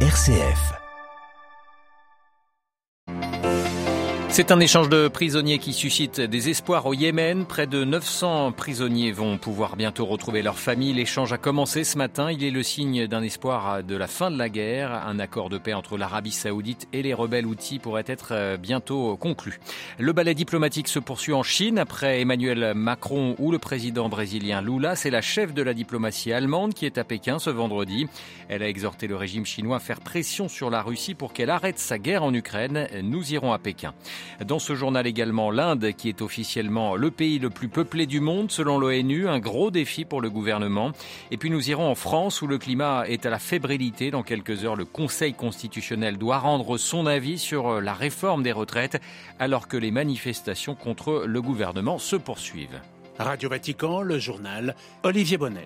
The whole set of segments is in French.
RCF. C'est un échange de prisonniers qui suscite des espoirs au Yémen. Près de 900 prisonniers vont pouvoir bientôt retrouver leur famille. L'échange a commencé ce matin. Il est le signe d'un espoir de la fin de la guerre. Un accord de paix entre l'Arabie saoudite et les rebelles outils pourrait être euh, bientôt conclu. Le ballet diplomatique se poursuit en Chine après Emmanuel Macron ou le président brésilien Lula. C'est la chef de la diplomatie allemande qui est à Pékin ce vendredi. Elle a exhorté le régime chinois à faire pression sur la Russie pour qu'elle arrête sa guerre en Ukraine. Nous irons à Pékin. Dans ce journal également, l'Inde, qui est officiellement le pays le plus peuplé du monde selon l'ONU, un gros défi pour le gouvernement. Et puis nous irons en France où le climat est à la fébrilité. Dans quelques heures, le Conseil constitutionnel doit rendre son avis sur la réforme des retraites alors que les manifestations contre le gouvernement se poursuivent. Radio Vatican, le journal Olivier Bonnel.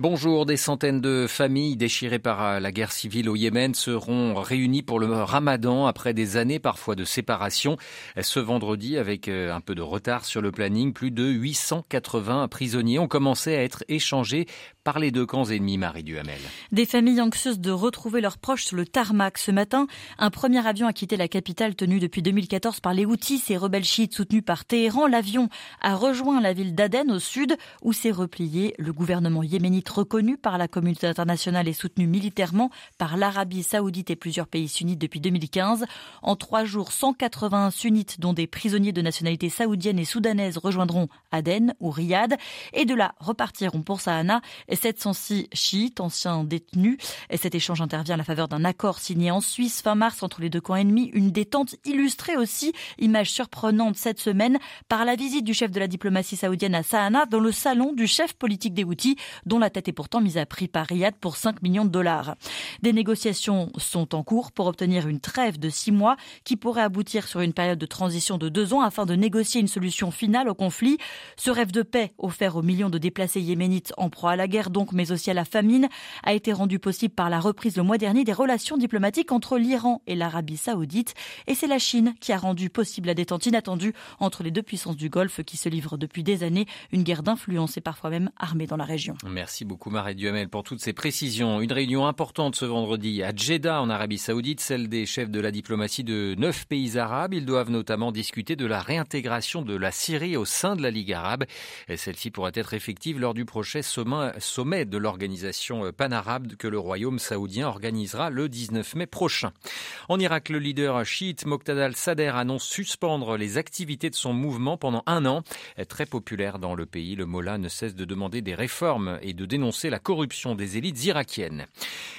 Bonjour, des centaines de familles déchirées par euh, la guerre civile au Yémen seront réunies pour le ramadan après des années parfois de séparation. Ce vendredi, avec euh, un peu de retard sur le planning, plus de 880 prisonniers ont commencé à être échangés par les deux camps ennemis, Marie Duhamel. Des familles anxieuses de retrouver leurs proches sur le tarmac. Ce matin, un premier avion a quitté la capitale tenue depuis 2014 par les Houthis, ces rebelles chiites soutenus par Téhéran. L'avion a rejoint la ville d'Aden au sud où s'est replié le gouvernement yéménite reconnu par la communauté internationale et soutenu militairement par l'Arabie saoudite et plusieurs pays sunnites depuis 2015. En trois jours, 180 sunnites, dont des prisonniers de nationalité saoudienne et soudanaise, rejoindront Aden ou Riyad et de là repartiront pour Sahana 706 chiites, anciens détenus. Et cet échange intervient à la faveur d'un accord signé en Suisse fin mars entre les deux camps ennemis. Une détente illustrée aussi, image surprenante cette semaine, par la visite du chef de la diplomatie saoudienne à Sahana dans le salon du chef politique des Houthis, dont la est pourtant mise à prix par Riyad pour 5 millions de dollars. Des négociations sont en cours pour obtenir une trêve de 6 mois qui pourrait aboutir sur une période de transition de 2 ans afin de négocier une solution finale au conflit. Ce rêve de paix offert aux millions de déplacés yéménites en proie à la guerre donc, mais aussi à la famine, a été rendu possible par la reprise le mois dernier des relations diplomatiques entre l'Iran et l'Arabie saoudite. Et c'est la Chine qui a rendu possible la détente inattendue entre les deux puissances du Golfe qui se livrent depuis des années une guerre d'influence et parfois même armée dans la région. Merci Marie Duhamel pour toutes ces précisions. Une réunion importante ce vendredi à Jeddah en Arabie saoudite, celle des chefs de la diplomatie de neuf pays arabes. Ils doivent notamment discuter de la réintégration de la Syrie au sein de la Ligue arabe. Celle-ci pourrait être effective lors du prochain sommet de l'organisation panarabe que le royaume saoudien organisera le 19 mai prochain. En Irak, le leader chiite Moqtada al-Sadr annonce suspendre les activités de son mouvement pendant un an. Très populaire dans le pays, le Mollah ne cesse de demander des réformes et de dénoncer la corruption des élites irakiennes.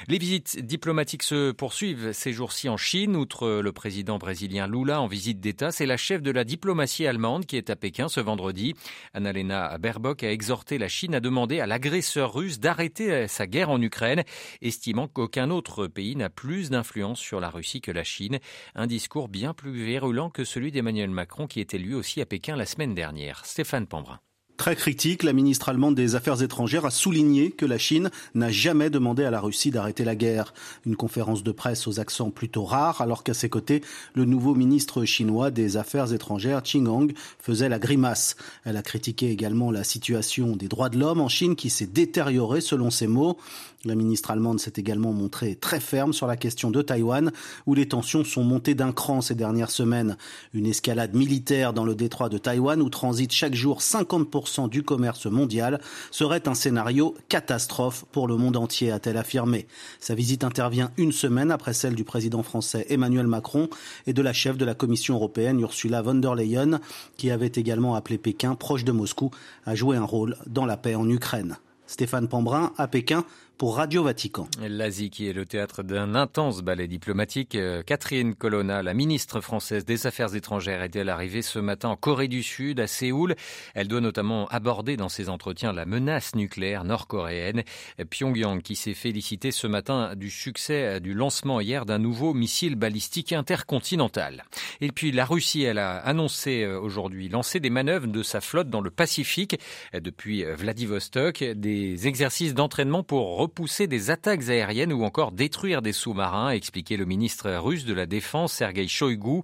Les visites diplomatiques se poursuivent ces jours-ci en Chine. Outre le président brésilien Lula en visite d'État, c'est la chef de la diplomatie allemande qui est à Pékin ce vendredi. Annalena Baerbock a exhorté la Chine à demander à l'agresseur russe d'arrêter sa guerre en Ukraine, estimant qu'aucun autre pays n'a plus d'influence sur la Russie que la Chine. Un discours bien plus virulent que celui d'Emmanuel Macron qui était lui aussi à Pékin la semaine dernière. Stéphane Pambrin. Très critique, la ministre allemande des Affaires étrangères a souligné que la Chine n'a jamais demandé à la Russie d'arrêter la guerre. Une conférence de presse aux accents plutôt rares, alors qu'à ses côtés, le nouveau ministre chinois des Affaires étrangères, Qin Gang, faisait la grimace. Elle a critiqué également la situation des droits de l'homme en Chine qui s'est détériorée selon ses mots. La ministre allemande s'est également montrée très ferme sur la question de Taïwan, où les tensions sont montées d'un cran ces dernières semaines. Une escalade militaire dans le détroit de Taïwan, où transite chaque jour 50% du commerce mondial, serait un scénario catastrophe pour le monde entier, a-t-elle affirmé. Sa visite intervient une semaine après celle du président français Emmanuel Macron et de la chef de la Commission européenne Ursula von der Leyen, qui avait également appelé Pékin, proche de Moscou, à jouer un rôle dans la paix en Ukraine. Stéphane Pambrin à Pékin pour Radio Vatican. L'Asie qui est le théâtre d'un intense ballet diplomatique. Euh, Catherine Colonna, la ministre française des Affaires étrangères, est-elle arrivée ce matin en Corée du Sud, à Séoul? Elle doit notamment aborder dans ses entretiens la menace nucléaire nord-coréenne. Pyongyang qui s'est félicité ce matin du succès du lancement hier d'un nouveau missile balistique intercontinental. Et puis la Russie, elle a annoncé euh, aujourd'hui lancer des manœuvres de sa flotte dans le Pacifique depuis Vladivostok, des exercices d'entraînement pour repousser des attaques aériennes ou encore détruire des sous-marins, a expliqué le ministre russe de la Défense, Sergei Shoigu.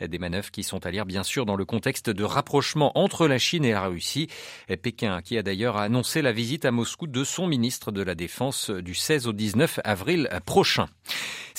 Des manœuvres qui sont à lire bien sûr dans le contexte de rapprochement entre la Chine et la Russie. Pékin qui a d'ailleurs annoncé la visite à Moscou de son ministre de la Défense du 16 au 19 avril prochain.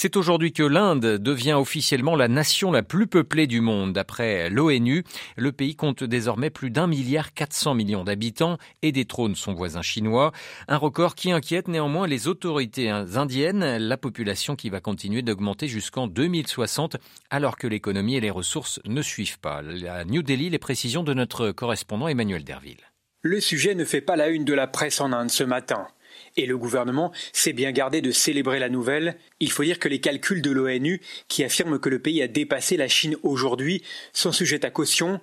C'est aujourd'hui que l'Inde devient officiellement la nation la plus peuplée du monde. D'après l'ONU, le pays compte désormais plus d'un milliard 400 millions d'habitants et détrône son voisin chinois. Un record qui inquiète néanmoins les autorités indiennes, la population qui va continuer d'augmenter jusqu'en 2060 alors que l'économie et les ressources ne suivent pas. À New Delhi, les précisions de notre correspondant Emmanuel Derville. Le sujet ne fait pas la une de la presse en Inde ce matin. Et le gouvernement s'est bien gardé de célébrer la nouvelle. Il faut dire que les calculs de l'ONU, qui affirment que le pays a dépassé la Chine aujourd'hui, sont sujets à caution.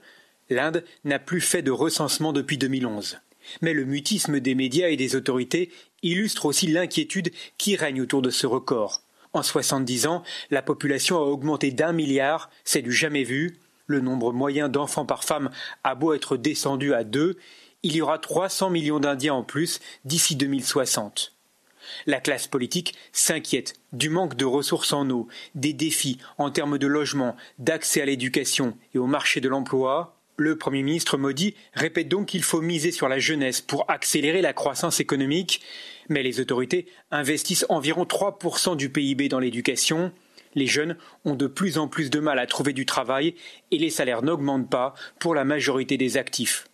L'Inde n'a plus fait de recensement depuis 2011. Mais le mutisme des médias et des autorités illustre aussi l'inquiétude qui règne autour de ce record. En 70 ans, la population a augmenté d'un milliard, c'est du jamais vu. Le nombre moyen d'enfants par femme a beau être descendu à deux, il y aura 300 millions d'Indiens en plus d'ici 2060. La classe politique s'inquiète du manque de ressources en eau, des défis en termes de logement, d'accès à l'éducation et au marché de l'emploi. Le Premier ministre Modi répète donc qu'il faut miser sur la jeunesse pour accélérer la croissance économique, mais les autorités investissent environ 3% du PIB dans l'éducation. Les jeunes ont de plus en plus de mal à trouver du travail et les salaires n'augmentent pas pour la majorité des actifs.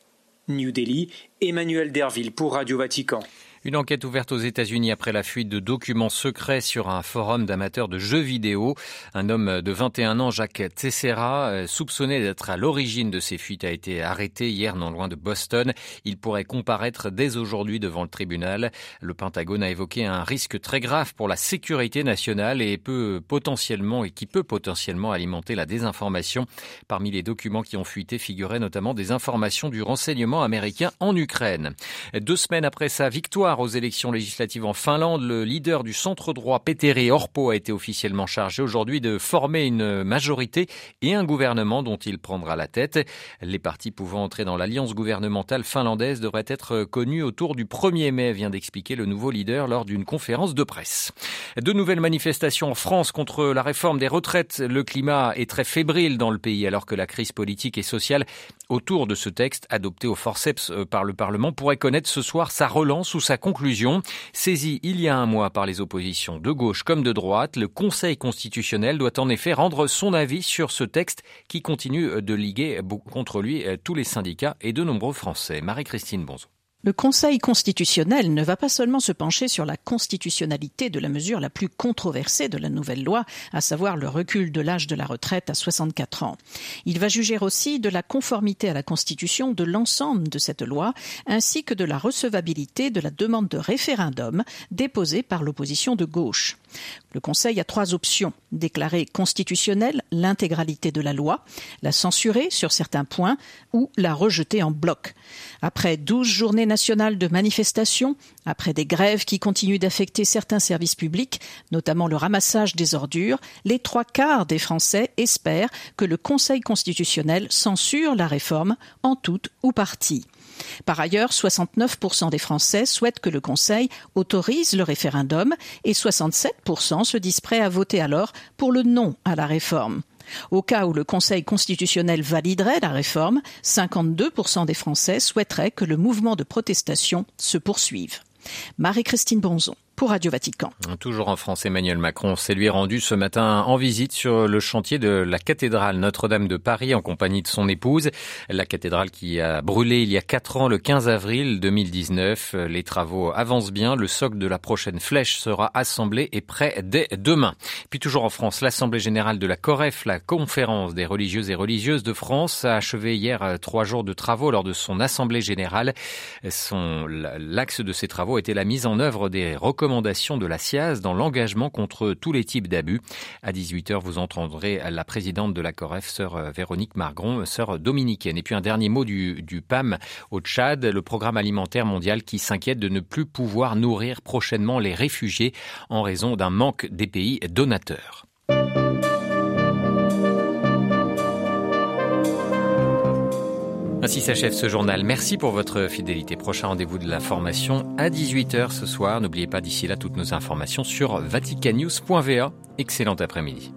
New Delhi, Emmanuel Derville pour Radio Vatican. Une enquête ouverte aux États-Unis après la fuite de documents secrets sur un forum d'amateurs de jeux vidéo. Un homme de 21 ans, Jacques Tessera, euh, soupçonné d'être à l'origine de ces fuites, a été arrêté hier non loin de Boston. Il pourrait comparaître dès aujourd'hui devant le tribunal. Le Pentagone a évoqué un risque très grave pour la sécurité nationale et peut potentiellement et qui peut potentiellement alimenter la désinformation. Parmi les documents qui ont fuité figuraient notamment des informations du renseignement américain en Ukraine. Deux semaines après sa victoire aux élections législatives en Finlande, le leader du centre droit Petteri Orpo a été officiellement chargé aujourd'hui de former une majorité et un gouvernement dont il prendra la tête. Les partis pouvant entrer dans l'alliance gouvernementale finlandaise devraient être connus autour du 1er mai, vient d'expliquer le nouveau leader lors d'une conférence de presse. De nouvelles manifestations en France contre la réforme des retraites. Le climat est très fébrile dans le pays alors que la crise politique et sociale autour de ce texte adopté au forceps euh, par le Parlement pourrait connaître ce soir sa relance ou sa conclusion. Saisi il y a un mois par les oppositions de gauche comme de droite, le Conseil constitutionnel doit en effet rendre son avis sur ce texte qui continue de liguer contre lui euh, tous les syndicats et de nombreux Français. Marie-Christine Bonzo. Le Conseil constitutionnel ne va pas seulement se pencher sur la constitutionnalité de la mesure la plus controversée de la nouvelle loi, à savoir le recul de l'âge de la retraite à 64 ans. Il va juger aussi de la conformité à la Constitution de l'ensemble de cette loi, ainsi que de la recevabilité de la demande de référendum déposée par l'opposition de gauche. Le Conseil a trois options. Déclarer constitutionnelle l'intégralité de la loi, la censurer sur certains points ou la rejeter en bloc. Après douze journées de manifestations, après des grèves qui continuent d'affecter certains services publics, notamment le ramassage des ordures, les trois quarts des Français espèrent que le Conseil constitutionnel censure la réforme en toute ou partie. Par ailleurs, 69% des Français souhaitent que le Conseil autorise le référendum et 67% se disent prêts à voter alors pour le non à la réforme. Au cas où le Conseil constitutionnel validerait la réforme, 52% des Français souhaiteraient que le mouvement de protestation se poursuive. Marie-Christine Bonzon Toujours en France, Emmanuel Macron s'est lui rendu ce matin en visite sur le chantier de la cathédrale Notre-Dame de Paris en compagnie de son épouse. La cathédrale qui a brûlé il y a quatre ans, le 15 avril 2019. Les travaux avancent bien. Le socle de la prochaine flèche sera assemblé et prêt dès demain. Puis toujours en France, l'Assemblée générale de la COREF, la conférence des religieuses et religieuses de France, a achevé hier euh, trois jours de travaux lors de son Assemblée générale. l'axe de ces travaux était la mise en œuvre des recommandations recommandation de la SIAZ dans l'engagement contre tous les types d'abus. À 18h, vous entendrez la présidente de la COREF, sœur euh, Véronique Margron, sœur dominicaine. Et puis un dernier mot du, du PAM au Tchad, le programme alimentaire mondial qui s'inquiète de ne plus pouvoir nourrir prochainement les réfugiés en raison d'un manque des pays donateurs. Ainsi s'achève ce journal. Merci pour votre fidélité. Prochain rendez-vous de l'information à 18h ce soir. N'oubliez pas d'ici là toutes nos informations sur vaticanews.va. Excellent après-midi.